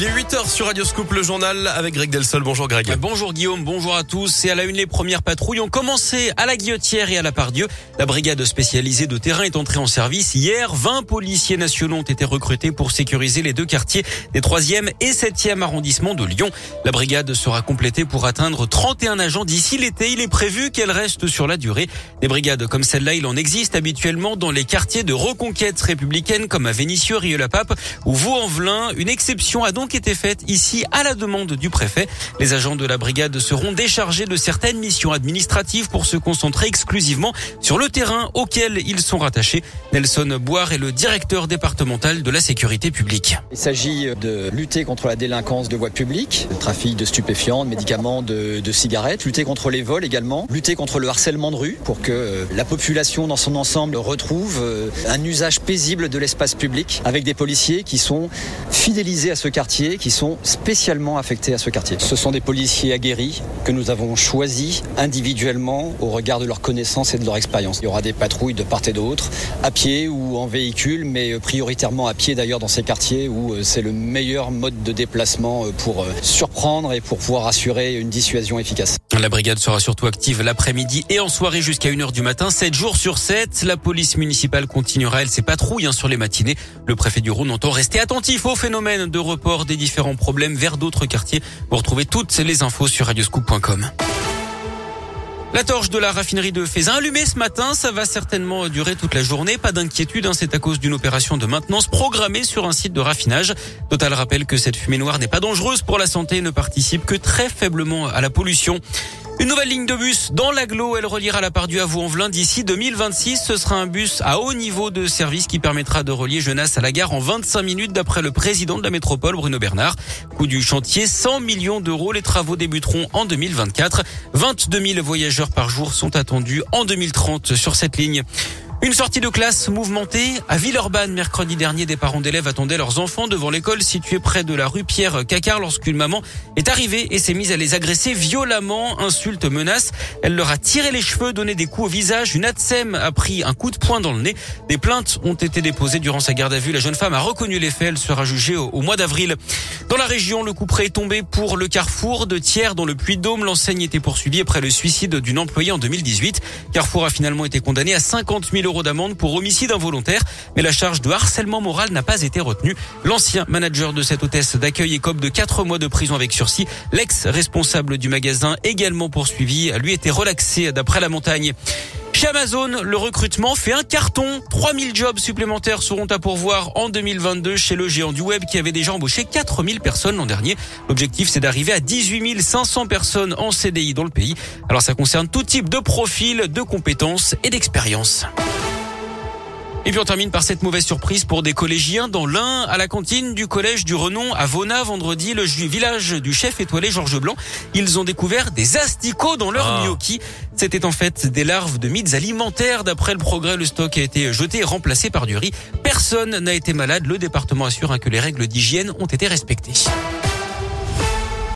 Il est 8h sur Radio Scoop, le journal avec Greg Delsol. Bonjour Greg. Bonjour Guillaume, bonjour à tous. Et à la une, les premières patrouilles ont commencé à la Guillotière et à la Pardieu. La brigade spécialisée de terrain est entrée en service hier. 20 policiers nationaux ont été recrutés pour sécuriser les deux quartiers des 3e et 7e arrondissements de Lyon. La brigade sera complétée pour atteindre 31 agents d'ici l'été. Il est prévu qu'elle reste sur la durée. Des brigades comme celle-là, il en existe habituellement dans les quartiers de reconquête républicaine comme à Vénissieux, Rieux-la-Pape ou Vaux-en-Velin. Une exception a donc été faite ici à la demande du préfet. Les agents de la brigade seront déchargés de certaines missions administratives pour se concentrer exclusivement sur le terrain auquel ils sont rattachés. Nelson Boire est le directeur départemental de la sécurité publique. Il s'agit de lutter contre la délinquance de voies publiques, le trafic de stupéfiants, de médicaments, de, de cigarettes, lutter contre les vols également, lutter contre le harcèlement de rue pour que euh, la population dans son ensemble retrouve euh, un usage paisible de l'espace public avec des policiers qui sont fidélisés à ce quartier, qui sont spécialement affectés à ce quartier. Ce sont des policiers aguerris que nous avons choisis individuellement au regard de leur connaissance et de leur expérience. Il y aura des patrouilles de part et d'autre, à pied ou en véhicule, mais prioritairement à pied d'ailleurs dans ces quartiers où euh, c'est le meilleur mode de déplacement euh, pour euh, surprendre et pour pouvoir assurer une dissuasion efficace. La brigade sera surtout active l'après-midi et en soirée jusqu'à 1h du matin, 7 jours sur 7. La police municipale continuera, elle, ses patrouilles hein, sur les matinées. Le préfet du Rhône entend rester attentif au phénomène de report différents problèmes vers d'autres quartiers. Vous retrouvez toutes les infos sur radioscoop.com. La torche de la raffinerie de Fézin allumée ce matin, ça va certainement durer toute la journée. Pas d'inquiétude, hein, c'est à cause d'une opération de maintenance programmée sur un site de raffinage. Total rappelle que cette fumée noire n'est pas dangereuse pour la santé et ne participe que très faiblement à la pollution. Une nouvelle ligne de bus dans l'aglo, elle reliera la Pardieu à Vaux-en-Velin d'ici 2026. Ce sera un bus à haut niveau de service qui permettra de relier Genasse à la gare en 25 minutes d'après le président de la métropole Bruno Bernard. Coût du chantier 100 millions d'euros. Les travaux débuteront en 2024. 22 000 voyageurs par jour sont attendus en 2030 sur cette ligne. Une sortie de classe mouvementée à Villeurbanne mercredi dernier. Des parents d'élèves attendaient leurs enfants devant l'école située près de la rue Pierre Cacard lorsqu'une maman est arrivée et s'est mise à les agresser violemment. Insulte, menace. Elle leur a tiré les cheveux, donné des coups au visage. Une ATSEM a pris un coup de poing dans le nez. Des plaintes ont été déposées durant sa garde à vue. La jeune femme a reconnu les faits. Elle sera jugée au, mois d'avril. Dans la région, le coup près est tombé pour le carrefour de Thiers dans le Puy-de-Dôme. L'enseigne était poursuivie après le suicide d'une employée en 2018. Carrefour a finalement été condamné à 50 000 euros d'amende pour homicide involontaire, mais la charge de harcèlement moral n'a pas été retenue. L'ancien manager de cette hôtesse d'accueil écope de 4 mois de prison avec sursis. L'ex-responsable du magasin également poursuivi, lui était relaxé d'après la montagne. Chez Amazon, le recrutement fait un carton. 3000 jobs supplémentaires seront à pourvoir en 2022 chez le géant du web qui avait déjà embauché 4000 personnes l'an dernier. L'objectif, c'est d'arriver à 18 500 personnes en CDI dans le pays. Alors ça concerne tout type de profil, de compétences et d'expérience. Et puis on termine par cette mauvaise surprise pour des collégiens dans l'un à la cantine du collège du Renon à Vona vendredi, le village du chef étoilé Georges Blanc. Ils ont découvert des asticots dans leur Ah. gnocchi. C'était en fait des larves de mythes alimentaires. D'après le progrès, le stock a été jeté et remplacé par du riz. Personne n'a été malade. Le département assure hein, que les règles d'hygiène ont été respectées.